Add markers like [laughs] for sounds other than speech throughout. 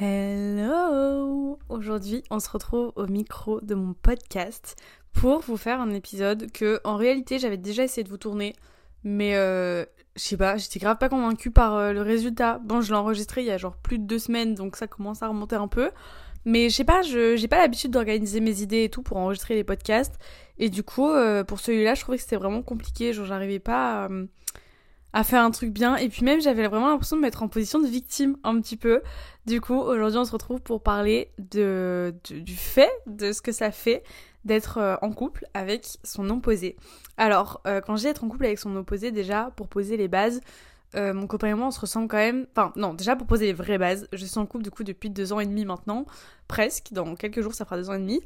Hello Aujourd'hui, on se retrouve au micro de mon podcast pour vous faire un épisode que, en réalité, j'avais déjà essayé de vous tourner, mais euh, je sais pas, j'étais grave pas convaincue par euh, le résultat. Bon, je l'ai enregistré il y a genre plus de deux semaines, donc ça commence à remonter un peu. Mais je sais pas, j'ai pas l'habitude d'organiser mes idées et tout pour enregistrer les podcasts. Et du coup, euh, pour celui-là, je trouvais que c'était vraiment compliqué. Genre, j'arrivais pas à, à faire un truc bien. Et puis même, j'avais vraiment l'impression de mettre en position de victime un petit peu. Du coup, aujourd'hui, on se retrouve pour parler de, du fait, de ce que ça fait d'être euh, en couple avec son opposé. Alors, euh, quand j'ai être en couple avec son opposé, déjà, pour poser les bases, euh, mon copain et moi, on se ressemble quand même. Enfin, non, déjà pour poser les vraies bases, je suis en couple du coup depuis deux ans et demi maintenant, presque. Dans quelques jours, ça fera deux ans et demi.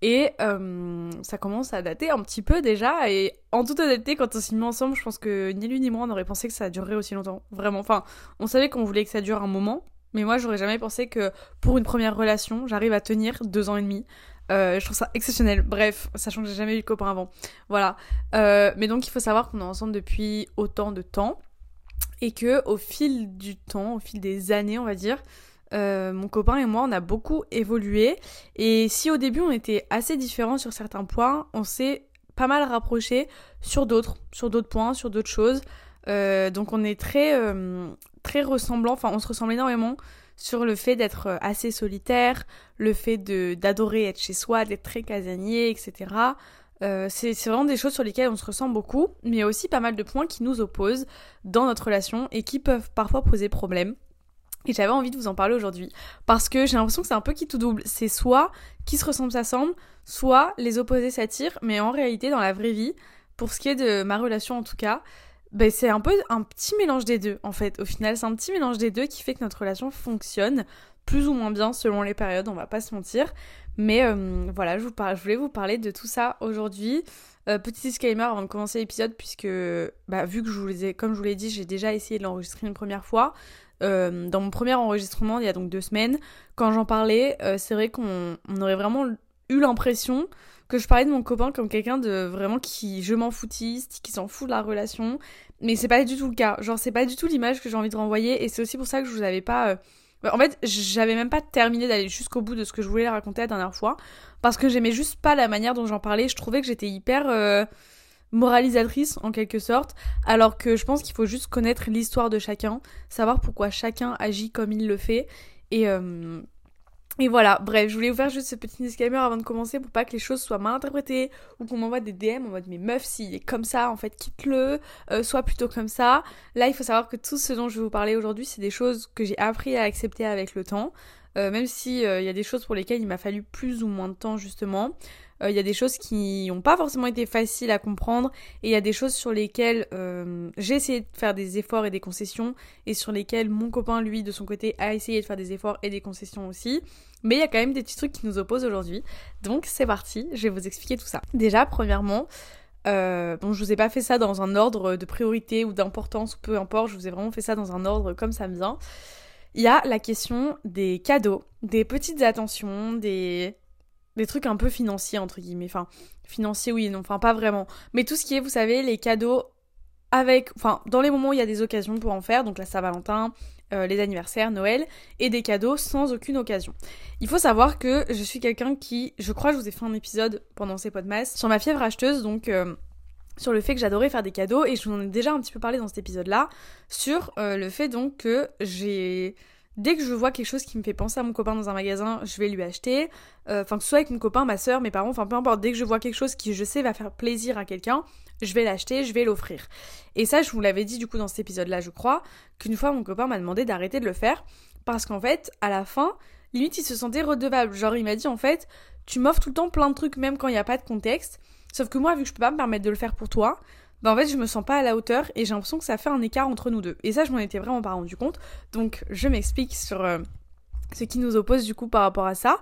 Et euh, ça commence à dater un petit peu déjà. Et en toute honnêteté, quand on s'est mis ensemble, je pense que ni lui ni moi on aurait pensé que ça durerait aussi longtemps. Vraiment. Enfin, on savait qu'on voulait que ça dure un moment. Mais moi, j'aurais jamais pensé que pour une première relation, j'arrive à tenir deux ans et demi. Euh, je trouve ça exceptionnel. Bref, sachant que j'ai jamais eu de copain avant. Voilà. Euh, mais donc, il faut savoir qu'on est ensemble depuis autant de temps et que au fil du temps, au fil des années, on va dire, euh, mon copain et moi, on a beaucoup évolué. Et si au début on était assez différents sur certains points, on s'est pas mal rapprochés sur d'autres, sur d'autres points, sur d'autres choses. Euh, donc on est très, euh, très ressemblant. Enfin, on se ressemble énormément sur le fait d'être assez solitaire, le fait d'adorer être chez soi, d'être très casanier, etc. C'est vraiment des choses sur lesquelles on se ressent beaucoup, mais il y a aussi pas mal de points qui nous opposent dans notre relation et qui peuvent parfois poser problème. Et j'avais envie de vous en parler aujourd'hui parce que j'ai l'impression que c'est un peu qui tout double. C'est soit qui se ressemble s'assemble, soit les opposés s'attirent, mais en réalité dans la vraie vie, pour ce qui est de ma relation en tout cas, ben c'est un peu un petit mélange des deux en fait. Au final, c'est un petit mélange des deux qui fait que notre relation fonctionne plus ou moins bien selon les périodes, on va pas se mentir. Mais euh, voilà, je, voulais vous parler de tout ça aujourd'hui. Euh, petit disclaimer avant de commencer l'épisode, puisque bah, vu que je vous les ai, comme je vous l'ai dit, j'ai déjà essayé de l'enregistrer une première fois. Euh, dans mon premier enregistrement, il y a donc deux semaines, quand j'en parlais, c'est vrai qu'on aurait vraiment eu l'impression que je parlais de mon copain comme quelqu'un de vraiment qui je m'en foutiste, qui s'en fout de la relation. Mais c'est pas du tout le cas. Genre, c'est pas du tout l'image que j'ai envie de renvoyer. Et c'est aussi pour ça que je vous avais pas bah, en fait, j'avais même pas terminé d'aller jusqu'au bout de ce que je voulais raconter la dernière fois. Parce que j'aimais juste pas la manière dont j'en parlais. Je trouvais que j'étais hyper euh, moralisatrice, en quelque sorte. Alors que je pense qu'il faut juste connaître l'histoire de chacun. Savoir pourquoi chacun agit comme il le fait. Et, euh, et voilà, bref, je voulais vous faire juste ce petit disclaimer avant de commencer pour pas que les choses soient mal interprétées ou qu'on m'envoie des DM en mode mais meuf, s'il est comme ça, en fait, quitte-le, euh, soit plutôt comme ça. Là, il faut savoir que tout ce dont je vais vous parler aujourd'hui, c'est des choses que j'ai appris à accepter avec le temps. Euh, même si euh, il y a des choses pour lesquelles il m'a fallu plus ou moins de temps justement. Il y a des choses qui n'ont pas forcément été faciles à comprendre et il y a des choses sur lesquelles j'ai essayé de faire des efforts et des concessions et sur lesquelles mon copain lui de son côté a essayé de faire des efforts et des concessions aussi. Mais il y a quand même des petits trucs qui nous opposent aujourd'hui. Donc c'est parti, je vais vous expliquer tout ça. Déjà, premièrement, euh, bon, je vous ai pas fait ça dans un ordre de priorité ou d'importance ou peu importe, je vous ai vraiment fait ça dans un ordre comme ça me vient. Il y a la question des cadeaux, des petites attentions, des, des trucs un peu financiers entre guillemets. Enfin, financiers oui non, enfin pas vraiment. Mais tout ce qui est, vous savez, les cadeaux avec, enfin, dans les moments où il y a des occasions pour en faire, donc la Saint-Valentin, euh, les anniversaires, Noël, et des cadeaux sans aucune occasion. Il faut savoir que je suis quelqu'un qui, je crois, je vous ai fait un épisode pendant ces podcasts sur ma fièvre acheteuse, donc euh, sur le fait que j'adorais faire des cadeaux, et je vous en ai déjà un petit peu parlé dans cet épisode-là, sur euh, le fait donc que j'ai dès que je vois quelque chose qui me fait penser à mon copain dans un magasin, je vais lui acheter. Enfin, que ce soit avec mon copain, ma soeur, mes parents, enfin peu importe, dès que je vois quelque chose qui je sais va faire plaisir à quelqu'un, je vais l'acheter, je vais l'offrir. Et ça, je vous l'avais dit du coup dans cet épisode-là, je crois, qu'une fois mon copain m'a demandé d'arrêter de le faire parce qu'en fait, à la fin, limite il se sentait redevable. Genre il m'a dit en fait, tu m'offres tout le temps plein de trucs même quand il n'y a pas de contexte. Sauf que moi, vu que je peux pas me permettre de le faire pour toi, bah en fait je me sens pas à la hauteur et j'ai l'impression que ça fait un écart entre nous deux. Et ça, je m'en étais vraiment pas rendu compte. Donc je m'explique sur euh, ce qui nous oppose du coup par rapport à ça.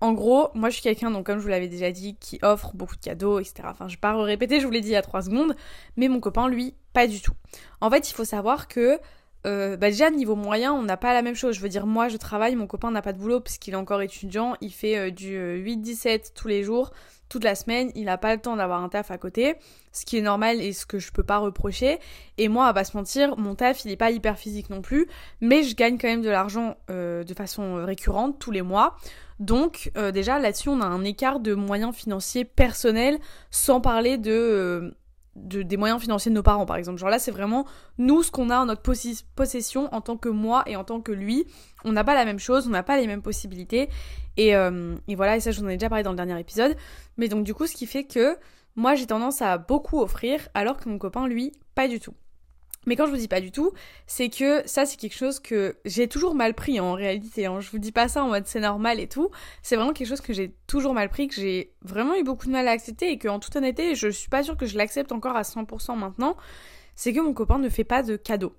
En gros, moi je suis quelqu'un, donc comme je vous l'avais déjà dit, qui offre beaucoup de cadeaux, etc. Enfin, je vais pas répéter, je vous l'ai dit il y a 3 secondes, mais mon copain, lui, pas du tout. En fait, il faut savoir que euh, bah déjà niveau moyen, on n'a pas la même chose. Je veux dire, moi je travaille, mon copain n'a pas de boulot parce qu'il est encore étudiant, il fait euh, du 8-17 tous les jours, toute la semaine, il n'a pas le temps d'avoir un taf à côté, ce qui est normal et ce que je peux pas reprocher. Et moi, à pas se mentir, mon taf il est pas hyper physique non plus, mais je gagne quand même de l'argent de façon récurrente tous les mois. Donc déjà là-dessus on a un écart de moyens financiers personnels, sans parler de des moyens financiers de nos parents, par exemple. Genre là, c'est vraiment nous, ce qu'on a en notre possession en tant que moi et en tant que lui. On n'a pas la même chose, on n'a pas les mêmes possibilités. Et, euh, et voilà, et ça, je vous en ai déjà parlé dans le dernier épisode. Mais donc, du coup, ce qui fait que moi, j'ai tendance à beaucoup offrir, alors que mon copain, lui, pas du tout. Mais quand je vous dis pas du tout, c'est que ça c'est quelque chose que j'ai toujours mal pris en réalité. Hein. Je vous dis pas ça en mode c'est normal et tout. C'est vraiment quelque chose que j'ai toujours mal pris, que j'ai vraiment eu beaucoup de mal à accepter et que en toute honnêteté, je suis pas sûre que je l'accepte encore à 100% maintenant. C'est que mon copain ne fait pas de cadeaux.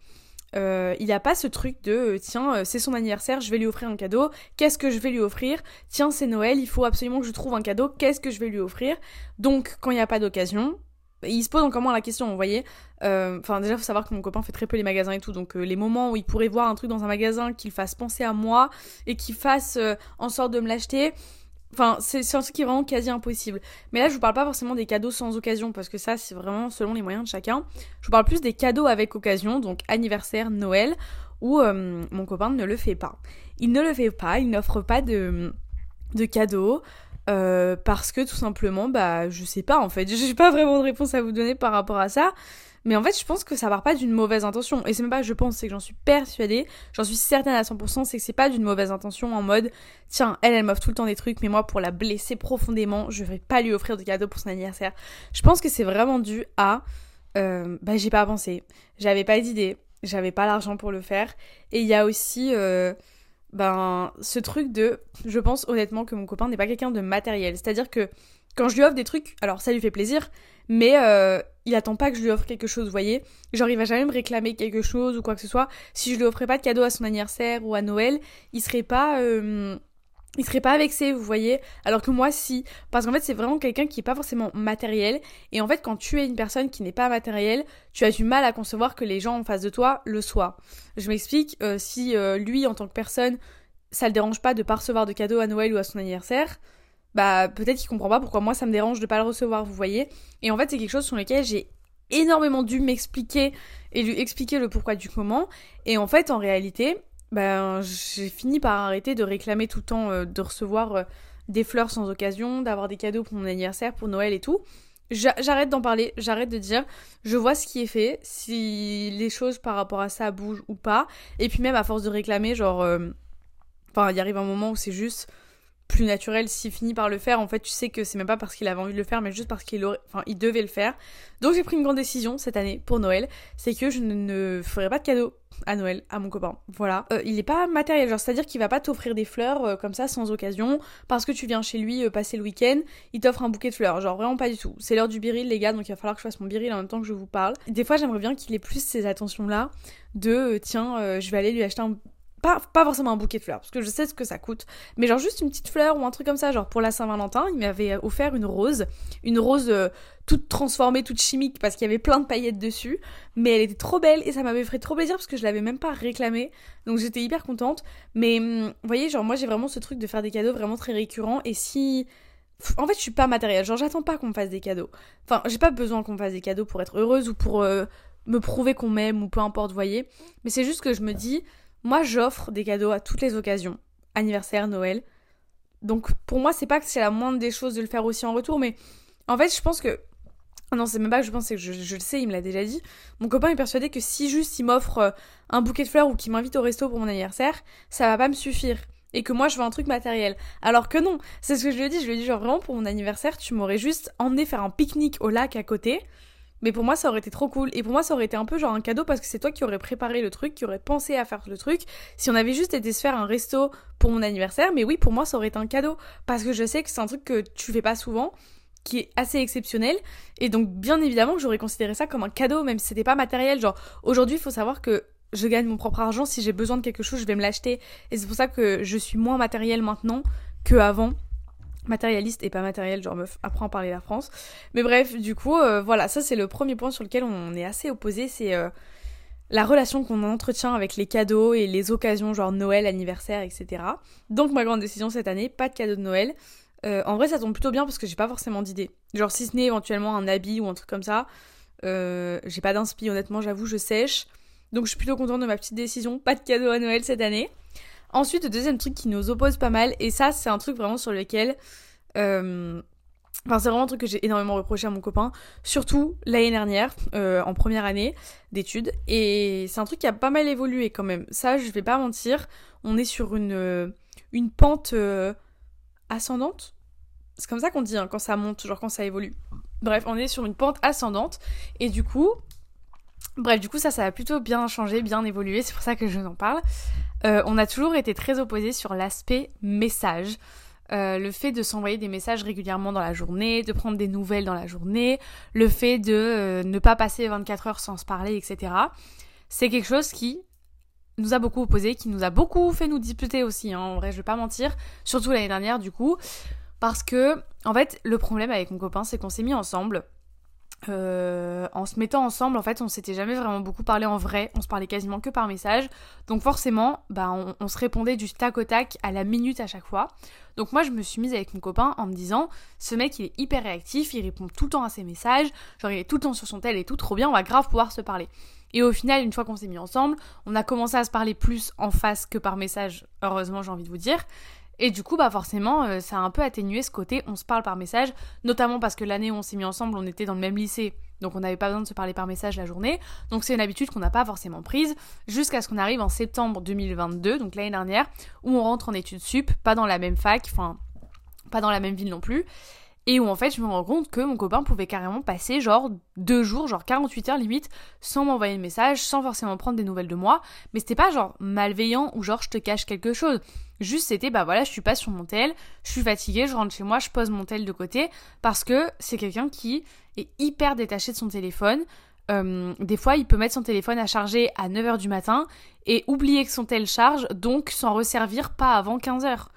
Euh, il a pas ce truc de euh, tiens euh, c'est son anniversaire je vais lui offrir un cadeau qu'est-ce que je vais lui offrir? Tiens c'est Noël il faut absolument que je trouve un cadeau qu'est-ce que je vais lui offrir? Donc quand il n'y a pas d'occasion il se pose encore moins la question, vous voyez. Euh, enfin, déjà, faut savoir que mon copain fait très peu les magasins et tout, donc euh, les moments où il pourrait voir un truc dans un magasin qui le fasse penser à moi et qui fasse euh, en sorte de me l'acheter, enfin, c'est un truc qui est vraiment quasi impossible. Mais là, je vous parle pas forcément des cadeaux sans occasion, parce que ça, c'est vraiment selon les moyens de chacun. Je vous parle plus des cadeaux avec occasion, donc anniversaire, Noël, où mon copain ne le fait pas. Il ne le fait pas, il n'offre pas de, de cadeaux. Euh, parce que tout simplement, bah, je sais pas en fait, [laughs] j'ai pas vraiment de réponse à vous donner par rapport à ça. Mais en fait, je pense que ça part pas d'une mauvaise intention. Et c'est même pas je pense, c'est que j'en suis persuadée, j'en suis certaine à 100%, c'est que c'est pas d'une mauvaise intention en mode, tiens, elle, elle m'offre tout le temps des trucs, mais moi, pour la blesser profondément, je vais pas lui offrir de cadeaux pour son anniversaire. Je pense que c'est vraiment dû à, euh, bah, j'ai pas pensé, j'avais pas d'idée, j'avais pas l'argent pour le faire. Et il y a aussi, euh, ben ce truc de je pense honnêtement que mon copain n'est pas quelqu'un de matériel. C'est à dire que quand je lui offre des trucs alors ça lui fait plaisir mais euh, il attend pas que je lui offre quelque chose voyez. Genre il va jamais me réclamer quelque chose ou quoi que ce soit. Si je lui offrais pas de cadeau à son anniversaire ou à Noël il serait pas euh, il serait pas vexé, vous voyez, alors que moi si, parce qu'en fait c'est vraiment quelqu'un qui est pas forcément matériel, et en fait quand tu es une personne qui n'est pas matérielle, tu as du mal à concevoir que les gens en face de toi le soient. Je m'explique, euh, si euh, lui en tant que personne, ça le dérange pas de pas recevoir de cadeaux à Noël ou à son anniversaire, bah peut-être qu'il comprend pas pourquoi moi ça me dérange de pas le recevoir, vous voyez, et en fait c'est quelque chose sur lequel j'ai énormément dû m'expliquer et lui expliquer le pourquoi du comment, et en fait en réalité ben, j'ai fini par arrêter de réclamer tout le temps euh, de recevoir euh, des fleurs sans occasion, d'avoir des cadeaux pour mon anniversaire, pour Noël et tout. J'arrête d'en parler, j'arrête de dire, je vois ce qui est fait, si les choses par rapport à ça bougent ou pas. Et puis même à force de réclamer, genre... Euh, enfin, il arrive un moment où c'est juste plus naturel s'il finit par le faire. En fait, tu sais que c'est même pas parce qu'il avait envie de le faire, mais juste parce qu'il aurait, devait le faire. Donc j'ai pris une grande décision cette année pour Noël, c'est que je ne ferai pas de cadeau à Noël à mon copain. Voilà. Euh, il est pas matériel, genre c'est-à-dire qu'il va pas t'offrir des fleurs euh, comme ça sans occasion parce que tu viens chez lui euh, passer le week-end, il t'offre un bouquet de fleurs, genre vraiment pas du tout. C'est l'heure du biril les gars, donc il va falloir que je fasse mon biril en même temps que je vous parle. Des fois j'aimerais bien qu'il ait plus ces attentions là de tiens je vais aller lui acheter un pas, pas forcément un bouquet de fleurs, parce que je sais ce que ça coûte, mais genre juste une petite fleur ou un truc comme ça, genre pour la Saint-Valentin, il m'avait offert une rose, une rose euh, toute transformée, toute chimique, parce qu'il y avait plein de paillettes dessus, mais elle était trop belle et ça m'avait fait trop plaisir parce que je l'avais même pas réclamée, donc j'étais hyper contente, mais hum, vous voyez, genre moi j'ai vraiment ce truc de faire des cadeaux vraiment très récurrents, et si... En fait, je suis pas matérielle, genre j'attends pas qu'on me fasse des cadeaux. Enfin, j'ai pas besoin qu'on me fasse des cadeaux pour être heureuse ou pour euh, me prouver qu'on m'aime ou peu importe, vous voyez, mais c'est juste que je me dis moi, j'offre des cadeaux à toutes les occasions. Anniversaire, Noël. Donc, pour moi, c'est pas que c'est la moindre des choses de le faire aussi en retour, mais en fait, je pense que. Ah non, c'est même pas que je pense, que je, le sais, il me l'a déjà dit. Mon copain est persuadé que si juste il m'offre euh, un bouquet de fleurs ou qu'il m'invite au resto pour mon anniversaire, ça va pas me suffire. Et que moi, je veux un truc matériel. Alors que non, c'est ce que je lui ai dit. Je lui ai dit, genre, vraiment, pour mon anniversaire, tu m'aurais juste emmené faire un pique-nique au lac à côté. Mais pour moi, ça aurait été trop cool. Et pour moi, ça aurait été un peu genre un cadeau parce que c'est toi qui aurais préparé le truc, qui aurait pensé à faire le truc. Si on avait juste été se faire un resto pour mon anniversaire, mais oui, pour moi, ça aurait été un cadeau. Parce que je sais que c'est un truc que tu fais pas souvent, qui est assez exceptionnel. Et donc, bien évidemment, j'aurais considéré ça comme un cadeau, même si c'était pas matériel. Genre, aujourd'hui, il faut savoir que je gagne mon propre argent. Si j'ai besoin de quelque chose, je vais me l'acheter. Et c'est pour ça que je suis moins matériel maintenant que avant matérialiste et pas matériel, genre meuf, apprends à parler la France. Mais bref, du coup, euh, voilà, ça c'est le premier point sur lequel on est assez opposé, c'est... Euh, la relation qu'on entretient avec les cadeaux et les occasions, genre Noël, anniversaire, etc. Donc ma grande décision cette année, pas de cadeau de Noël. Euh, en vrai, ça tombe plutôt bien parce que j'ai pas forcément d'idée. Genre, si ce n'est éventuellement un habit ou un truc comme ça, j'ai pas d'inspi, honnêtement, j'avoue, je sèche. Donc, je suis plutôt contente de ma petite décision. Pas de cadeau à Noël cette année. Ensuite, le deuxième truc qui nous oppose pas mal, et ça, c'est un truc vraiment sur lequel. Euh, enfin, c'est vraiment un truc que j'ai énormément reproché à mon copain, surtout l'année dernière, en première année d'études. Et c'est un truc qui a pas mal évolué quand même. Ça, je vais pas mentir, on est sur une, une pente ascendante. C'est comme ça qu'on dit hein, quand ça monte, genre quand ça évolue. Bref, on est sur une pente ascendante. Et du coup, bref, du coup, ça, ça a plutôt bien changé, bien évolué. C'est pour ça que je vous en parle. Euh, on a toujours été très opposés sur l'aspect message. Euh, le fait de s'envoyer des messages régulièrement dans la journée, de prendre des nouvelles dans la journée, le fait de euh, ne pas passer 24 heures sans se parler, etc. C'est quelque chose qui nous a beaucoup opposé, qui nous a beaucoup fait nous disputer aussi, hein, en vrai, je vais pas mentir, surtout l'année dernière du coup, parce que, en fait, le problème avec mon copain, c'est qu'on s'est mis ensemble. Euh, en se mettant ensemble, en fait, on s'était jamais vraiment beaucoup parlé en vrai, on se parlait quasiment que par message. Donc forcément, bah, on, se répondait du tac au tac à la minute à chaque fois. Donc moi, je me suis mise avec mon copain en me disant, ce mec, il est hyper réactif, il répond tout le temps à ses messages, genre il est tout le temps sur son tel et tout, trop bien, on va grave pouvoir se parler. Et au final, une fois qu'on s'est mis ensemble, on a commencé à se parler plus en face que par message, heureusement j'ai envie de vous dire. Et du coup, bah forcément, euh, ça a un peu atténué ce côté on se parle par message, notamment parce que l'année où on s'est mis ensemble, on était dans le même lycée, donc on n'avait pas besoin de se parler par message la journée. Donc c'est une habitude qu'on n'a pas forcément prise, jusqu'à ce qu'on arrive en septembre 2022, donc l'année dernière, où on rentre en études sup, pas dans la même fac, enfin, pas dans la même ville non plus et où en fait je me rends compte que mon copain pouvait carrément passer genre deux jours, genre 48 heures limite, sans m'envoyer de message, sans forcément prendre des nouvelles de moi, mais c'était pas genre malveillant ou genre je te cache quelque chose. Juste c'était bah voilà, je suis pas sur mon tel, je suis fatiguée, je rentre chez moi, je pose mon tel de côté parce que c'est quelqu'un qui est hyper détaché de son téléphone. Euh, des fois, il peut mettre son téléphone à charger à 9h du matin et oublier que son tel charge, donc s'en resservir pas avant 15h.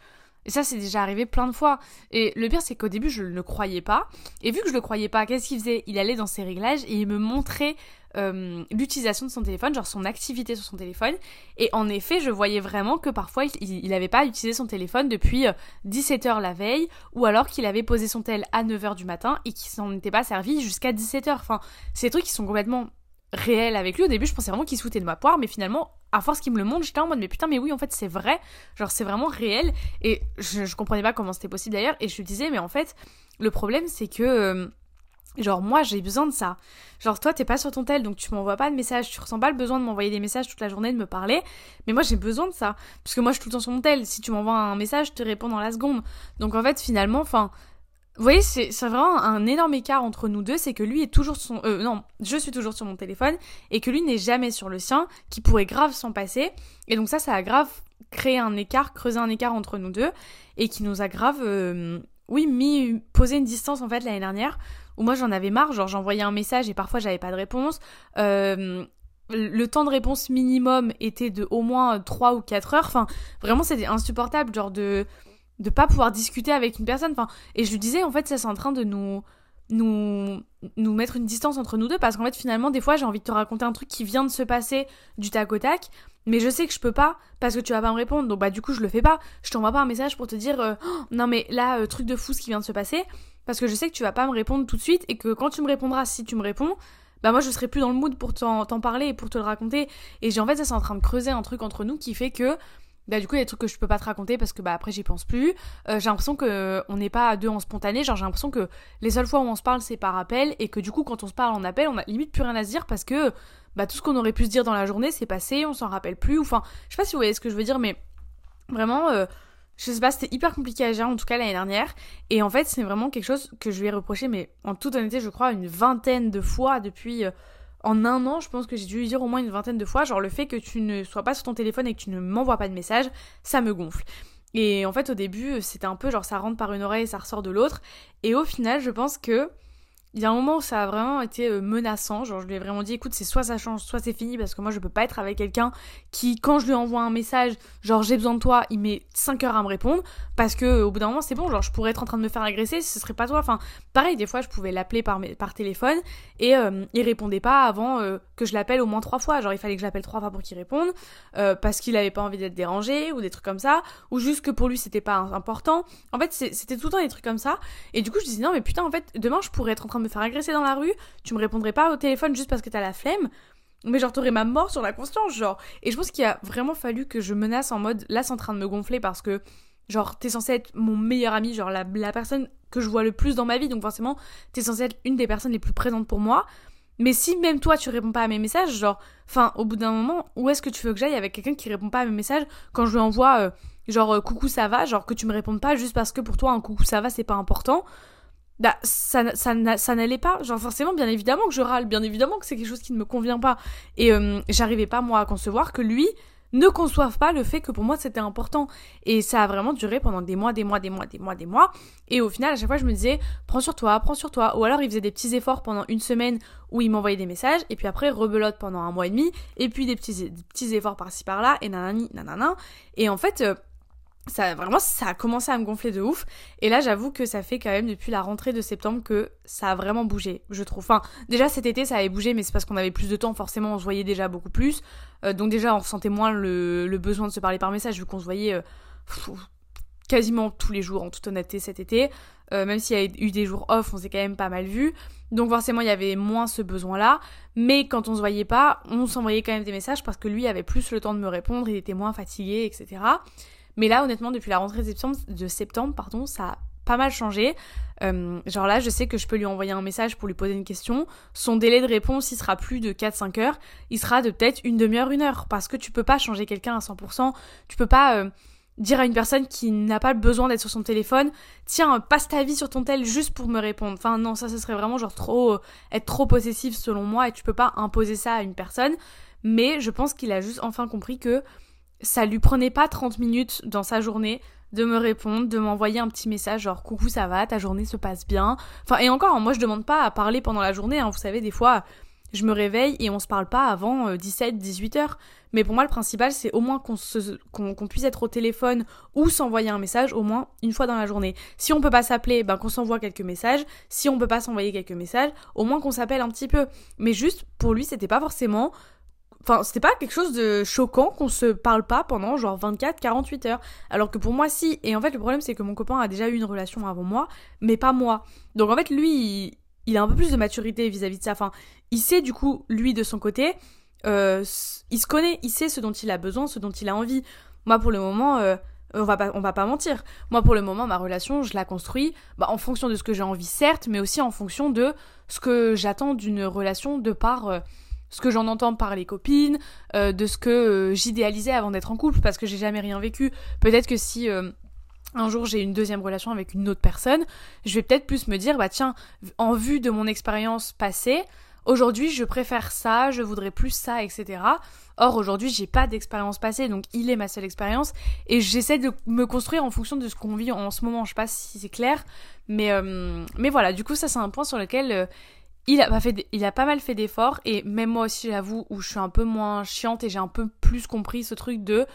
Et ça, c'est déjà arrivé plein de fois. Et le pire, c'est qu'au début, je ne le croyais pas. Et vu que je le croyais pas, qu'est-ce qu'il faisait? Il allait dans ses réglages et il me montrait euh, l'utilisation de son téléphone, genre son activité sur son téléphone. Et en effet, je voyais vraiment que parfois, il n'avait pas utilisé son téléphone depuis 17h euh, la veille, ou alors qu'il avait posé son tel à 9h du matin et qu'il s'en était pas servi jusqu'à 17h. Enfin, des trucs qui sont complètement réel avec lui. Au début, je pensais vraiment qu'il se foutait de ma poire, mais finalement, à force qu'il me le montre, j'étais en mode, mais putain, mais oui, en fait, c'est vrai. Genre, c'est vraiment réel. Et je, je comprenais pas comment c'était possible d'ailleurs. Et je lui disais, mais en fait, le problème, c'est que. Genre moi j'ai besoin de ça. Genre toi t'es pas sur ton tel donc tu m'envoies pas de messages, tu ressens pas le besoin de m'envoyer des messages toute la journée, de me parler. Mais moi j'ai besoin de ça. Parce que moi je suis tout le temps sur mon tel. Si tu m'envoies un message, je te réponds dans la seconde. Donc en fait finalement, enfin vous voyez, c'est vraiment un énorme écart entre nous deux, c'est que lui est toujours sur... Euh, non, je suis toujours sur mon téléphone, et que lui n'est jamais sur le sien, qui pourrait grave s'en passer. Et donc ça, ça a grave créé un écart, creusé un écart entre nous deux, et qui nous a grave, euh, oui, mis, posé une distance en fait l'année dernière, où moi j'en avais marre, genre j'envoyais un message et parfois j'avais pas de réponse. Euh, le temps de réponse minimum était de au moins 3 ou 4 heures. Enfin, vraiment c'était insupportable, genre de de pas pouvoir discuter avec une personne. Enfin, et je lui disais, en fait, ça c'est en train de nous, nous, nous mettre une distance entre nous deux parce qu'en fait, finalement, des fois, j'ai envie de te raconter un truc qui vient de se passer du tac au tac, mais je sais que je peux pas parce que tu vas pas me répondre. Donc, bah, du coup, je le fais pas. Je t'envoie pas un message pour te dire, euh, oh, non, mais là, euh, truc de fou ce qui vient de se passer parce que je sais que tu vas pas me répondre tout de suite et que quand tu me répondras, si tu me réponds, bah moi je serai plus dans le mood pour t'en parler et pour te le raconter. Et j'ai en fait ça c'est en train de creuser un truc entre nous qui fait que bah du coup il y a des trucs que je peux pas te raconter parce que bah après j'y pense plus. Euh, j'ai l'impression que on n'est pas à deux en spontané. Genre j'ai l'impression que les seules fois où on se parle c'est par appel et que du coup quand on se parle en appel on a limite plus rien à se dire parce que bah tout ce qu'on aurait pu se dire dans la journée c'est passé on s'en rappelle plus. Enfin je sais pas si vous voyez ce que je veux dire mais vraiment euh, je sais pas, c'était hyper compliqué à gérer en tout cas l'année dernière. Et en fait, c'est vraiment quelque chose que je lui ai reproché, mais en toute honnêteté, je crois, une vingtaine de fois depuis euh, en un an, je pense que j'ai dû lui dire au moins une vingtaine de fois, genre le fait que tu ne sois pas sur ton téléphone et que tu ne m'envoies pas de message, ça me gonfle. Et en fait, au début, c'était un peu genre ça rentre par une oreille et ça ressort de l'autre. Et au final, je pense que il y a un moment où ça a vraiment été euh, menaçant. Genre, je lui ai vraiment dit, écoute, c'est soit ça change, soit c'est fini, parce que moi, je peux pas être avec quelqu'un qui, quand je lui envoie un message, genre, j'ai besoin de toi, il met 5 heures à me répondre, parce que euh, au bout d'un moment, c'est bon, genre, je pourrais être en train de me faire agresser, ce serait pas toi. Enfin, pareil, des fois, je pouvais l'appeler par, téléphone, et euh, il répondait pas avant que je l'appelle au moins trois fois. Genre, il fallait que je l'appelle trois fois pour qu'il réponde, parce qu'il avait pas envie d'être dérangé, ou des trucs comme ça, ou juste que pour lui, c'était pas important. En fait, c'était tout le temps des trucs comme ça, et du coup, je disais, non, mais putain, en fait, demain, je pourrais être en train me faire agresser dans la rue, tu me répondrais pas au téléphone juste parce que t'as la flemme. Mais genre, t'aurais ma mort sur la conscience, genre. Et je pense qu'il a vraiment fallu que je menace en mode, là, c'est en train de me gonfler parce que, genre, t'es censé être mon meilleur ami, genre, la, personne que je vois le plus dans ma vie, donc forcément, t'es censé être une des personnes les plus présentes pour moi. Mais si même toi, tu réponds pas à mes messages, genre, enfin, au bout d'un moment, où est-ce que tu veux que j'aille avec quelqu'un qui répond pas à mes messages quand je lui envoie, euh, genre, euh, coucou, ça va, genre, que tu me répondes pas juste parce que pour toi, un coucou, ça va, c'est pas important? Bah, ça, ça, ça n'allait pas. Genre, forcément, bien évidemment que je râle, bien évidemment que c'est quelque chose qui ne me convient pas. Et euh, j'arrivais pas, moi, à concevoir que lui ne conçoive pas le fait que pour moi c'était important. Et ça a vraiment duré pendant des mois, des mois, des mois, des mois, des mois. Et au final, à chaque fois, je me disais, prends sur toi, prends sur toi. Ou alors, il faisait des petits efforts pendant une semaine où il m'envoyait des messages, et puis après, rebelote pendant un mois et demi, et puis des petits, petits efforts par-ci par-là, et nanani, nanana. Et en fait, euh, ça vraiment ça a commencé à me gonfler de ouf. Et là j'avoue que ça fait quand même depuis la rentrée de septembre que ça a vraiment bougé je trouve. Enfin déjà cet été ça avait bougé mais c'est parce qu'on avait plus de temps. Forcément on se voyait déjà beaucoup plus. Euh, donc déjà on ressentait moins le, besoin de se parler par message vu qu'on se voyait euh, quasiment tous les jours en toute honnêteté cet été. Euh, même s'il y a eu des jours off on s'est quand même pas mal vu. Donc forcément il y avait moins ce besoin là mais quand on se voyait pas on s'envoyait quand même des messages parce que lui avait plus le temps de me répondre il était moins fatigué etc mais là, honnêtement, depuis la rentrée de septembre, pardon, ça a pas mal changé. Euh, genre là, je sais que je peux lui envoyer un message pour lui poser une question. Son délai de réponse, il sera plus de 4-5 heures. Il sera de peut-être une demi-heure, une heure. Parce que tu peux pas changer quelqu'un à 100%. Tu peux pas euh, dire à une personne qui n'a pas besoin d'être sur son téléphone, tiens, passe ta vie sur ton tel juste pour me répondre. Enfin non, ça, ce serait vraiment genre trop... Euh, être trop possessif selon moi. Et tu peux pas imposer ça à une personne. Mais je pense qu'il a juste enfin compris que ça lui prenait pas 30 minutes dans sa journée de me répondre, de m'envoyer un petit message genre coucou ça va, ta journée se passe bien. Enfin et encore, moi je demande pas à parler pendant la journée, hein. vous savez des fois je me réveille et on se parle pas avant 17, euh, 18 heures. Mais pour moi le principal c'est au moins qu'on qu'on puisse être au téléphone ou s'envoyer un message au moins une fois dans la journée. Si on peut pas s'appeler, ben qu'on s'envoie quelques messages. Si on peut pas s'envoyer quelques messages, au moins qu'on s'appelle un petit peu. Mais juste pour lui c'était pas forcément Enfin, c'était pas quelque chose de choquant qu'on se parle pas pendant genre 24, 48 heures. Alors que pour moi, si. Et en fait, le problème, c'est que mon copain a déjà eu une relation avant moi, mais pas moi. Donc en fait, lui, il, a un peu plus de maturité vis-à-vis de ça. Enfin, il sait du coup, lui, de son côté, euh, il se connaît, il sait ce dont il a besoin, ce dont il a envie. Moi, pour le moment, euh, on va pas on va pas mentir. Moi pour le moment ma relation, je la construis bah, en fonction de ce que j'ai envie certes, mais aussi en fonction de ce que j'attends d'une relation de par euh, ce que j'en entends par les copines, euh, de ce que euh, j'idéalisais avant d'être en couple, parce que j'ai jamais rien vécu. Peut-être que si euh, un jour j'ai une deuxième relation avec une autre personne, je vais peut-être plus me dire, bah tiens, en vue de mon expérience passée, aujourd'hui je préfère ça, je voudrais plus ça, etc. Or aujourd'hui j'ai pas d'expérience passée, donc il est ma seule expérience, et j'essaie de me construire en fonction de ce qu'on vit en ce moment. Je sais pas si c'est clair, mais mais voilà. Du coup ça c'est un point sur lequel il a, pas mal fait d'efforts et même moi aussi j'avoue où je suis un peu moins chiante et j'ai un peu plus compris ce truc de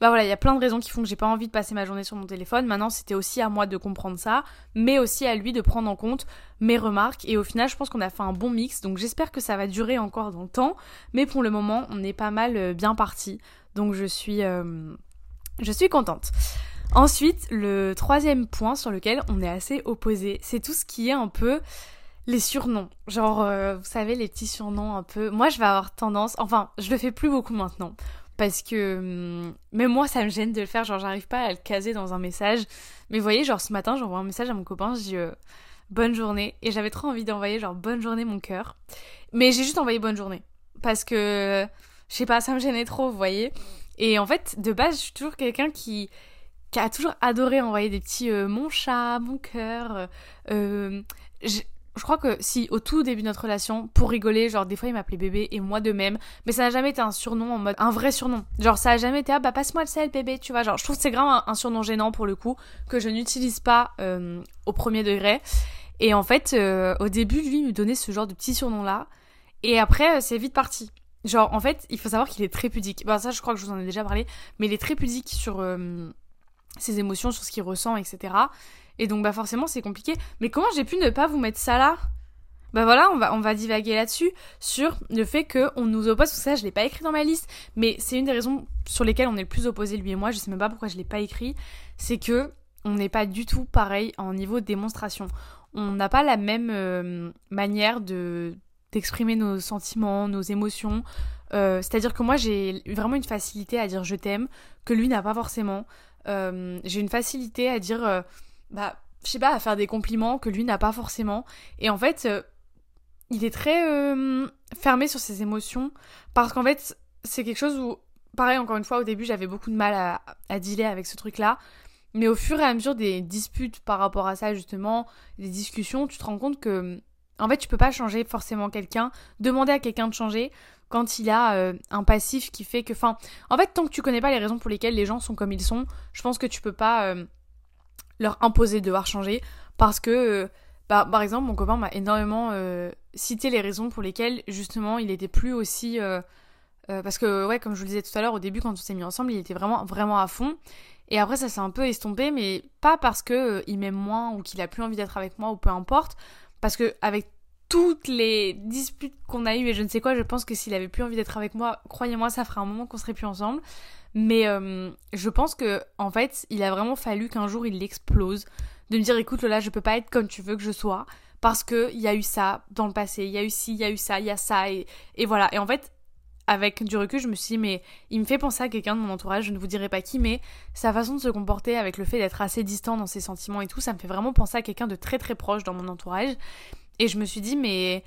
bah voilà il y a plein de raisons qui font que j'ai pas envie de passer ma journée sur mon téléphone. Maintenant c'était aussi à moi de comprendre ça mais aussi à lui de prendre en compte mes remarques. Et au final je pense qu'on a fait un bon mix. Donc j'espère que ça va durer encore dans le temps. Mais pour le moment on est pas mal euh, bien parti. Donc je suis euh, je suis contente. Ensuite, le troisième point sur lequel on est assez opposé, c'est tout ce qui est un peu les surnoms. Genre, euh, vous savez, les petits surnoms un peu. Moi, je vais avoir tendance. Enfin, je le fais plus beaucoup maintenant. Parce que hum, même moi, ça me gêne de le faire. Genre, j'arrive pas à le caser dans un message. Mais vous voyez, genre, ce matin, j'envoie un message à mon copain. Je dis euh, bonne journée. Et j'avais trop envie d'envoyer, genre, bonne journée, mon cœur. Mais j'ai juste envoyé bonne journée. Parce que, je sais pas, ça me gênait trop, vous voyez. Et en fait, de base, je suis toujours quelqu'un qui qui a toujours adoré envoyer des petits euh, mon chat, mon cœur. Euh, je crois que si au tout début de notre relation, pour rigoler, genre des fois il m'appelait bébé et moi de même, mais ça n'a jamais été un surnom en mode un vrai surnom. Genre ça a jamais été ah bah passe-moi le sel bébé, tu vois. Genre je trouve que c'est grave un, surnom gênant pour le coup que je n'utilise pas euh, au premier degré. Et en fait, euh, au début, lui, il me donnait ce genre de petit surnom-là. Et après, c'est vite parti. Genre, en fait, il faut savoir qu'il est très pudique. Bah, ça, je crois que je vous en ai déjà parlé. Mais il est très pudique sur ses émotions, sur ce qu'il ressent, etc. Et donc, bah, forcément, c'est compliqué. Mais comment j'ai pu ne pas vous mettre ça là? Bah voilà, on va, on va divaguer là-dessus, sur le fait qu'on nous oppose, tout ça je l'ai pas écrit dans ma liste, mais c'est une des raisons sur lesquelles on est le plus opposés, lui et moi, je sais même pas pourquoi je l'ai pas écrit, c'est que on n'est pas du tout pareil en niveau démonstration. On n'a pas la même euh, manière de d'exprimer nos sentiments, nos émotions. Euh, c'est-à-dire que moi j'ai vraiment une facilité à dire je t'aime, que lui n'a pas forcément. Euh, j'ai une facilité à dire, bah, je sais pas, à faire des compliments que lui n'a pas forcément. Et en fait, il est très euh, fermé sur ses émotions. Parce qu'en fait c'est quelque chose où pareil encore une fois au début j'avais beaucoup de mal à, à dealer avec ce truc là mais au fur et à mesure des disputes par rapport à ça justement des discussions tu te rends compte que en fait tu peux pas changer forcément quelqu'un. Demander à quelqu'un de changer quand il a euh, un passif qui fait que enfin en fait tant que tu connais pas les raisons pour lesquelles les gens sont comme ils sont je pense que tu peux pas euh, leur imposer de devoir changer parce que bah, par exemple, mon copain m'a énormément euh, cité les raisons pour lesquelles, justement, il était plus aussi. Euh, euh, parce que, ouais, comme je vous le disais tout à l'heure, au début, quand on s'est mis ensemble, il était vraiment, vraiment à fond. Et après, ça s'est un peu estompé, mais pas parce que il m'aime moins ou qu'il a plus envie d'être avec moi ou peu importe. Parce que, avec toutes les disputes qu'on a eues et je ne sais quoi, je pense que s'il avait plus envie d'être avec moi, croyez-moi, ça ferait un moment qu'on serait plus ensemble. Mais je pense que, en fait, il a vraiment fallu qu'un jour il l'explose de me dire écoute Lola, je peux pas être comme tu veux que je sois parce que il y a eu ça dans le passé, il y a eu ci, il y a eu ça, il y a ça et, et voilà. Et en fait, avec du recul, je me suis dit, mais il me fait penser à quelqu'un de mon entourage, je ne vous dirai pas qui, mais sa façon de se comporter avec le fait d'être assez distant dans ses sentiments et tout, ça me fait vraiment penser à quelqu'un de très très proche dans mon entourage. Et je me suis dit, mais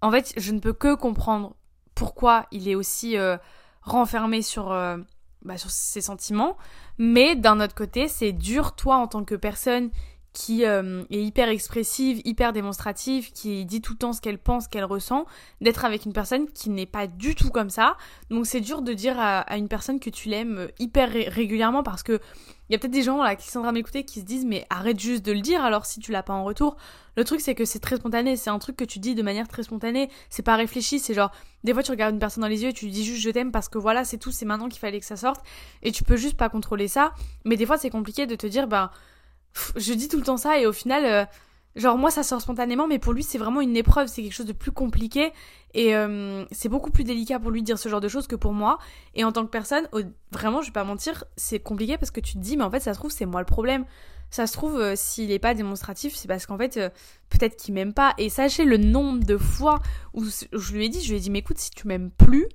en fait, je ne peux que comprendre pourquoi il est aussi euh, renfermé sur, euh, bah, sur ses sentiments. Mais d'un autre côté, c'est dur, toi, en tant que personne qui euh, est hyper expressive, hyper démonstrative, qui dit tout le temps ce qu'elle pense, qu'elle ressent, d'être avec une personne qui n'est pas du tout comme ça. Donc c'est dur de dire à, une personne que tu l'aimes euh, hyper régulièrement parce que il y a peut-être des gens là qui sont en train m'écouter qui se disent mais arrête juste de le dire alors si tu l'as pas en retour. Le truc c'est que c'est très spontané, c'est un truc que tu dis de manière très spontanée, c'est pas réfléchi, c'est genre des fois tu regardes une personne dans les yeux et tu lui dis juste je t'aime parce que voilà, c'est tout, c'est maintenant qu'il fallait que ça sorte et tu peux juste pas contrôler ça. Mais des fois c'est compliqué de te dire ben je dis tout le temps ça et au final, euh, genre moi ça sort spontanément, mais pour lui c'est vraiment une épreuve, c'est quelque chose de plus compliqué et euh, c'est beaucoup plus délicat pour lui dire ce genre de choses que pour moi. Et en tant que personne, vraiment je vais pas mentir, c'est compliqué parce que tu te dis mais en fait ça se trouve c'est moi le problème. Ça se trouve euh, s'il est pas démonstratif, c'est parce qu'en fait peut-être qu'il m'aime pas. Et sachez le nombre de fois où je lui ai dit, je lui ai dit mais écoute si tu m'aimes plus,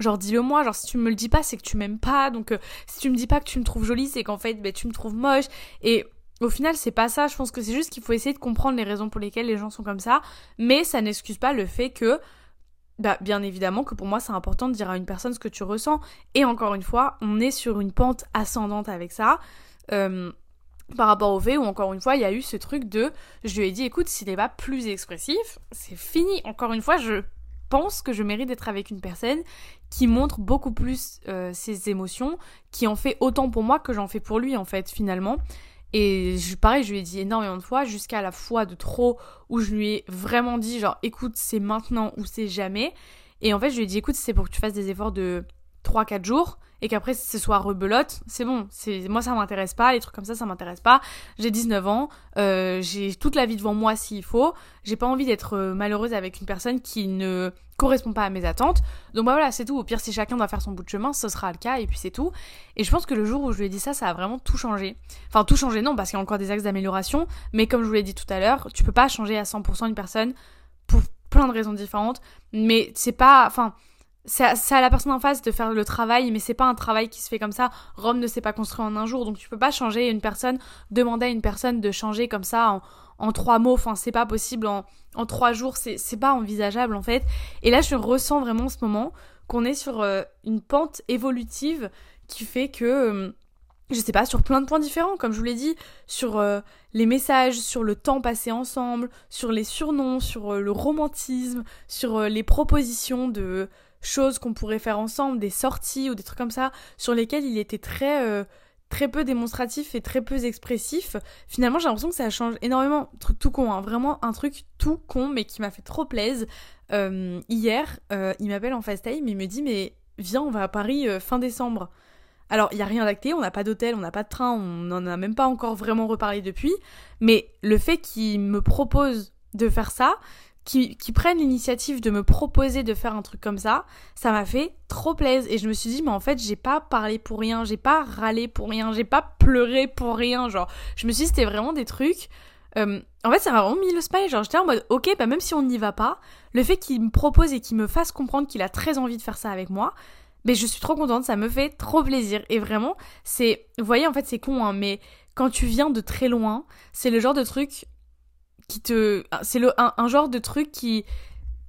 Genre dis-le moi, genre si tu me le dis pas, c'est que tu m'aimes pas. Donc si tu me dis pas que tu me trouves jolie, c'est qu'en fait ben, tu me trouves moche. Et au final, c'est pas ça. Je pense que c'est juste qu'il faut essayer de comprendre les raisons pour lesquelles les gens sont comme ça. Mais ça n'excuse pas le fait que, bah, bien évidemment, que pour moi, c'est important de dire à une personne ce que tu ressens. Et encore une fois, on est sur une pente ascendante avec ça. Euh, par rapport au fait où, encore une fois, il y a eu ce truc de. Je lui ai dit, écoute, s'il n'est pas plus expressif, c'est fini. Encore une fois, je pense que je mérite d'être avec une personne qui montre beaucoup plus euh, ses émotions, qui en fait autant pour moi que j'en fais pour lui, en fait, finalement. Et je, pareil, je lui ai dit énormément de fois, jusqu'à la fois de trop, où je lui ai vraiment dit, genre, écoute, c'est maintenant ou c'est jamais. Et en fait, je lui ai dit, écoute, c'est pour que tu fasses des efforts de 3-4 jours et qu'après ce soit rebelote, c'est bon. C'est moi ça m'intéresse pas, les trucs comme ça ça m'intéresse pas. J'ai 19 ans, euh, j'ai toute la vie devant moi s'il faut. J'ai pas envie d'être euh, malheureuse avec une personne qui ne correspond pas à mes attentes. Donc bah voilà, c'est tout. Au pire si chacun doit faire son bout de chemin, ce sera le cas et puis c'est tout. Et je pense que le jour où je lui ai dit ça, ça a vraiment tout changé. Enfin tout changé non parce qu'il y a encore des axes d'amélioration, mais comme je vous l'ai dit tout à l'heure, tu peux pas changer à 100% une personne pour plein de raisons différentes, mais c'est pas enfin c'est à, la personne en face de faire le travail, mais c'est pas un travail qui se fait comme ça. Rome ne s'est pas construit en un jour, donc tu peux pas changer une personne, demander à une personne de changer comme ça en, en trois mots. Enfin, c'est pas possible en, en trois jours, c'est pas envisageable en fait. Et là, je ressens vraiment en ce moment qu'on est sur euh, une pente évolutive qui fait que. Euh, je sais pas, sur plein de points différents, comme je vous l'ai dit, sur euh, les messages, sur le temps passé ensemble, sur les surnoms, sur le romantisme, sur les propositions de, choses qu'on pourrait faire ensemble, des sorties ou des trucs comme ça, sur lesquels il était très, euh, très peu démonstratif et très peu expressif, finalement j'ai l'impression que ça change énormément. Truc tout con, hein. vraiment un truc tout con mais qui m'a fait trop plaisir. Euh, hier, euh, il m'appelle en FaceTime, il me dit mais viens on va à Paris fin décembre. Alors il y a rien d'acté, on n'a pas d'hôtel, on n'a pas de train, on n'en a même pas encore vraiment reparlé depuis, mais le fait qu'il me propose de faire ça, qui, prennent l'initiative de me proposer de faire un truc comme ça, ça m'a fait trop plaisir. Et je me suis dit, mais en fait, j'ai pas parlé pour rien, j'ai pas râlé pour rien, j'ai pas pleuré pour rien. Genre, je me suis dit, c'était vraiment des trucs. Euh, en fait, ça m'a vraiment mis le smile. Genre, j'étais en mode, ok, bah même si on n'y va pas, le fait qu'il me propose et qu'il me fasse comprendre qu'il a très envie de faire ça avec moi, mais je suis trop contente, ça me fait trop plaisir. Et vraiment, c'est. Vous voyez, en fait, c'est con, hein, mais quand tu viens de très loin, c'est le genre de truc qui te c'est le un, genre de truc qui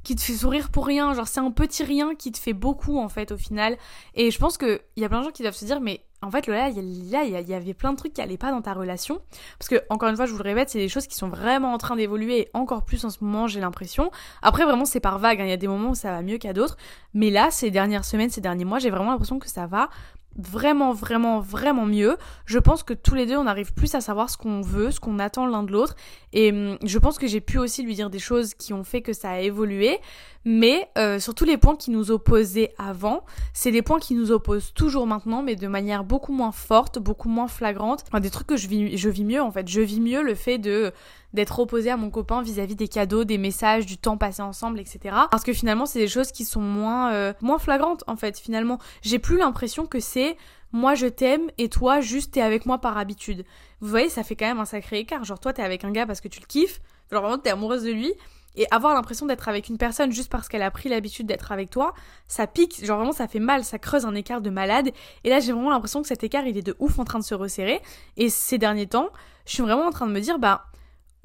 qui te fait sourire pour rien. Genre c'est un petit rien qui te fait beaucoup en fait au final. Et je pense que il y a plein de gens qui doivent se dire mais en fait là il y, avait plein de trucs qui allaient pas dans ta relation. Parce que encore une fois je vous le répète c'est des choses qui sont vraiment en train d'évoluer encore plus en ce moment j'ai l'impression. Après vraiment c'est par vague hein. il y a des moments où ça va mieux qu'à d'autres. Mais là ces dernières semaines ces derniers mois j'ai vraiment l'impression que ça va vraiment, vraiment, vraiment mieux. Je pense que tous les deux, on arrive plus à savoir ce qu'on veut, ce qu'on attend l'un de l'autre. Et hum, je pense que j'ai pu aussi lui dire des choses qui ont fait que ça a évolué. Mais euh, sur tous les points qui nous opposaient avant, c'est des points qui nous opposent toujours maintenant, mais de manière beaucoup moins forte, beaucoup moins flagrante. Enfin, des trucs que je vis, je vis mieux en fait. Je vis mieux le fait de d'être opposé à mon copain vis-à-vis des cadeaux, des messages, du temps passé ensemble, etc. Parce que finalement, c'est des choses qui sont moins, euh, moins flagrantes en fait. Finalement, j'ai plus l'impression que c'est moi je t'aime et toi juste t'es avec moi par habitude. Vous voyez, ça fait quand même un sacré écart. Genre toi t'es avec un gars parce que tu le kiffes, genre vraiment t'es amoureuse de lui. Et avoir l'impression d'être avec une personne juste parce qu'elle a pris l'habitude d'être avec toi, ça pique, genre vraiment ça fait mal, ça creuse un écart de malade. Et là j'ai vraiment l'impression que cet écart il est de ouf en train de se resserrer. Et ces derniers temps, je suis vraiment en train de me dire, bah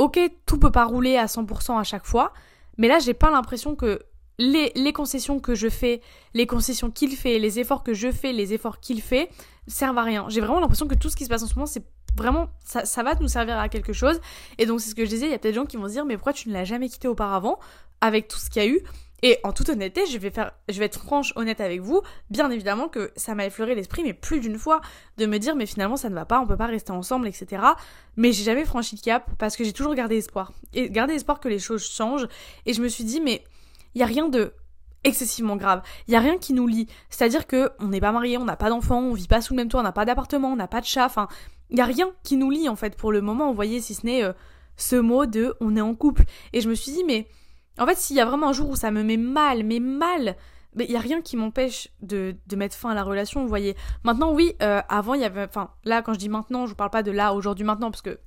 ok, tout peut pas rouler à 100% à chaque fois, mais là, j'ai pas l'impression que les, concessions que je fais, les concessions qu'il fait, les efforts que je fais, les efforts qu'il fait, servent à rien. J'ai vraiment l'impression que tout ce qui se passe en ce moment, c'est vraiment, ça, ça, va nous servir à quelque chose. Et donc, c'est ce que je disais, il y a peut-être des gens qui vont se dire, mais pourquoi tu ne l'as jamais quitté auparavant, avec tout ce qu'il y a eu? Et en toute honnêteté, je vais faire, je vais être franche, honnête avec vous. Bien évidemment que ça m'a effleuré l'esprit, mais plus d'une fois, de me dire, mais finalement, ça ne va pas, on peut pas rester ensemble, etc. Mais j'ai jamais franchi le cap parce que j'ai toujours gardé espoir. Et gardé espoir que les choses changent. Et je me suis dit, mais il y a rien de excessivement grave. Il y a rien qui nous lie. C'est-à-dire que on n'est pas mariés, on n'a pas d'enfants, on vit pas sous le même toit, on n'a pas d'appartement, on n'a pas de chat. Enfin, il y a rien qui nous lie en fait pour le moment. Vous voyez, si ce n'est euh, ce mot de on est en couple. Et je me suis dit, mais en fait, s'il y a vraiment un jour où ça me met mal, mais mal, il n'y a rien qui m'empêche de, mettre fin à la relation, vous voyez. Maintenant, oui, euh, avant, il y avait... Enfin, là, quand je dis maintenant, je ne parle pas de là, aujourd'hui, maintenant, parce que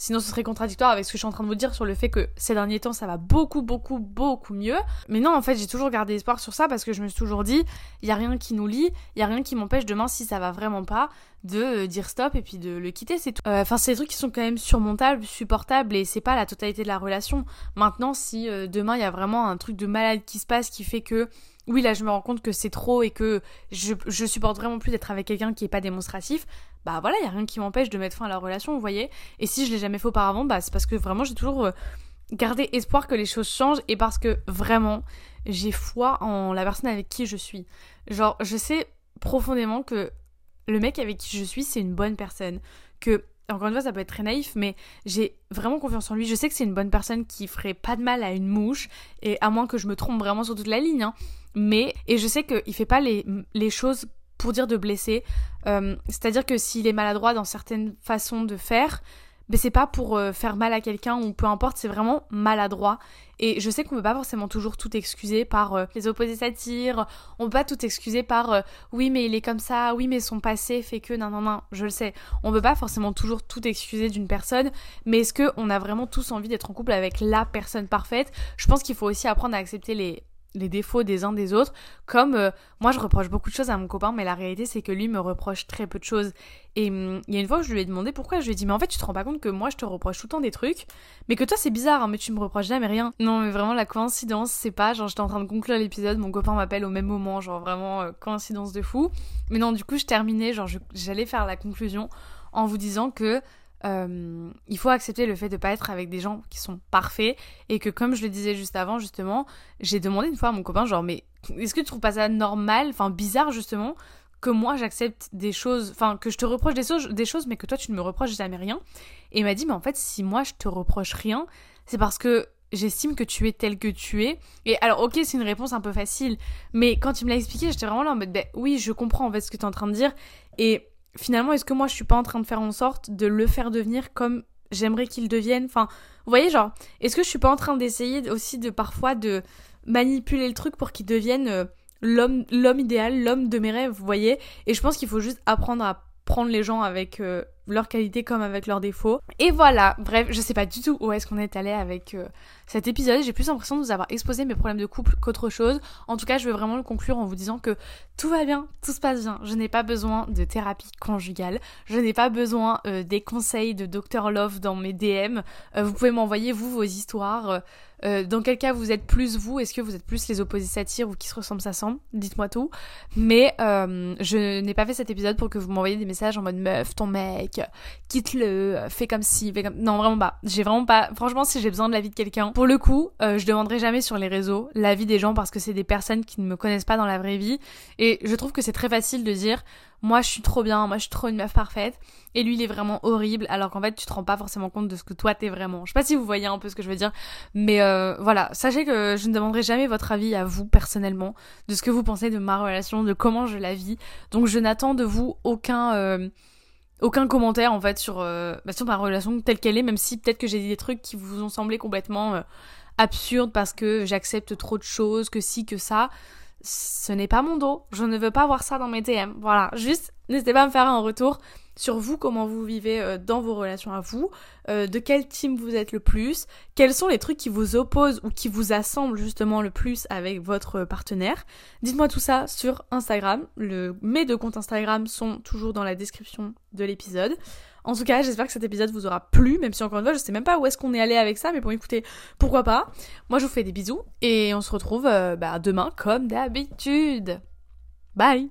Sinon, ce serait contradictoire avec ce que je suis en train de vous dire sur le fait que ces derniers temps, ça va beaucoup, beaucoup, beaucoup mieux. Mais non, en fait, j'ai toujours gardé espoir sur ça parce que je me suis toujours dit, il y a rien qui nous lie, il y a rien qui m'empêche demain, si ça va vraiment pas, de euh, dire stop et puis de le quitter, c'est tout. Euh, enfin, c'est des trucs qui sont quand même surmontables, supportables et c'est pas la totalité de la relation. Maintenant, si euh, demain il y a vraiment un truc de malade qui se passe qui fait que oui, là, je me rends compte que c'est trop et que je, je supporte vraiment plus d'être avec quelqu'un qui est pas démonstratif, bah voilà, il y a rien qui m'empêche de mettre fin à la relation, vous voyez. Et si je l'ai jamais fait auparavant, bah c'est parce que vraiment j'ai toujours euh, gardé espoir que les choses changent et parce que vraiment j'ai foi en la personne avec qui je suis. Genre, je sais profondément que le mec avec qui je suis, c'est une bonne personne. Que encore une fois, ça peut être très naïf, mais j'ai vraiment confiance en lui. Je sais que c'est une bonne personne qui ferait pas de mal à une mouche, et à moins que je me trompe vraiment sur toute la ligne. Hein. Mais, et je sais qu'il fait pas les, les choses pour dire de blesser. Euh, c'est-à-dire que s'il est maladroit dans certaines façons de faire, mais c'est pas pour euh, faire mal à quelqu'un ou peu importe, c'est vraiment maladroit. Et je sais qu'on peut pas forcément toujours tout excuser par euh, les opposés s'attirent, on peut pas tout excuser par oui mais il est comme ça, oui mais son passé fait que non non non, je le sais. On peut pas forcément toujours tout excuser d'une personne, mais est-ce que on a vraiment tous envie d'être en couple avec la personne parfaite? Je pense qu'il faut aussi apprendre à accepter les les défauts des uns des autres, comme euh, moi je reproche beaucoup de choses à mon copain, mais la réalité c'est que lui me reproche très peu de choses. Et hum, il y a une fois je lui ai demandé pourquoi, je lui ai dit mais en fait tu te rends pas compte que moi je te reproche tout le temps des trucs, mais que toi c'est bizarre, hein, mais tu me reproches jamais rien. Non mais vraiment la coïncidence c'est pas, genre j'étais en train de conclure l'épisode, mon copain m'appelle au même moment, genre vraiment euh, coïncidence de fou. Mais non du coup je terminais, genre j'allais faire la conclusion en vous disant que euh, il faut accepter le fait de pas être avec des gens qui sont parfaits et que comme je le disais juste avant justement, j'ai demandé une fois à mon copain genre mais est-ce que tu trouves pas ça normal, enfin bizarre justement que moi j'accepte des choses, enfin que je te reproche des choses, des choses, mais que toi tu ne me reproches jamais rien? Et il m'a dit, mais en fait, si moi je te reproche rien, c'est parce que j'estime que tu es tel que tu es. Et alors, ok, c'est une réponse un peu facile, mais quand il me l'a expliqué, j'étais vraiment là en mode, ben oui, je comprends en fait ce que tu es en train de dire. Et finalement, est-ce que moi je suis pas en train de faire en sorte de le faire devenir comme j'aimerais qu'il devienne? Enfin, vous voyez, genre, est-ce que je suis pas en train d'essayer aussi de parfois de manipuler le truc pour qu'il devienne euh, l'homme l'homme idéal, l'homme de mes rêves, vous voyez? Et je pense qu'il faut juste apprendre à prendre les gens avec euh, leurs qualités comme avec leurs défauts. Et voilà, bref, je sais pas du tout où est-ce qu'on est allé avec euh, cet épisode. J'ai plus l'impression de vous avoir exposé mes problèmes de couple qu'autre chose. En tout cas, je veux vraiment le conclure en vous disant que tout va bien, tout se passe bien. Je n'ai pas besoin de thérapie conjugale. Je n'ai pas besoin euh, des conseils de Dr Love dans mes DM. vous pouvez m'envoyer vous vos histoires. dans quel cas vous êtes plus vous? Est-ce que vous êtes plus les opposés s'attirent ou qui se ressemblent s'assemblent Dites-moi tout. Mais je n'ai pas fait cet épisode pour que vous m'envoyiez des messages en mode meuf, ton mec, quitte-le, fais comme si, fais comme... Non, vraiment pas. J'ai vraiment pas... Franchement, si j'ai besoin de l'avis de quelqu'un, pour le coup, euh, je demanderai jamais sur les réseaux l'avis des gens parce que c'est des personnes qui ne me connaissent pas dans la vraie vie. Et je trouve que c'est très facile de dire, moi je suis trop bien, moi je suis trop une meuf parfaite, et lui il est vraiment horrible, alors qu'en fait tu te rends pas forcément compte de ce que toi t'es vraiment. Je sais pas si vous voyez un peu ce que je veux dire, mais euh, voilà, sachez que je ne demanderai jamais votre avis à vous personnellement, de ce que vous pensez de ma relation, de comment je la vis, donc je n'attends de vous aucun... Euh, aucun commentaire en fait sur, euh, bah, sur ma relation telle qu'elle est, même si peut-être que j'ai dit des trucs qui vous ont semblé complètement euh, absurdes parce que j'accepte trop de choses, que si, que ça. Ce n'est pas mon dos, je ne veux pas voir ça dans mes DM. Voilà, juste n'hésitez pas à me faire un retour sur vous, comment vous vivez euh, dans vos relations à vous, euh, de quel team vous êtes le plus, quels sont les trucs qui vous opposent ou qui vous assemblent justement le plus avec votre partenaire. Dites-moi tout ça sur Instagram. Le, mes deux comptes Instagram sont toujours dans la description de l'épisode. En tout cas, j'espère que cet épisode vous aura plu, même si encore une fois, je sais même pas où est-ce qu'on est allé avec ça, mais pour écouter, pourquoi pas. Moi, je vous fais des bisous et on se retrouve euh, bah, demain comme d'habitude. Bye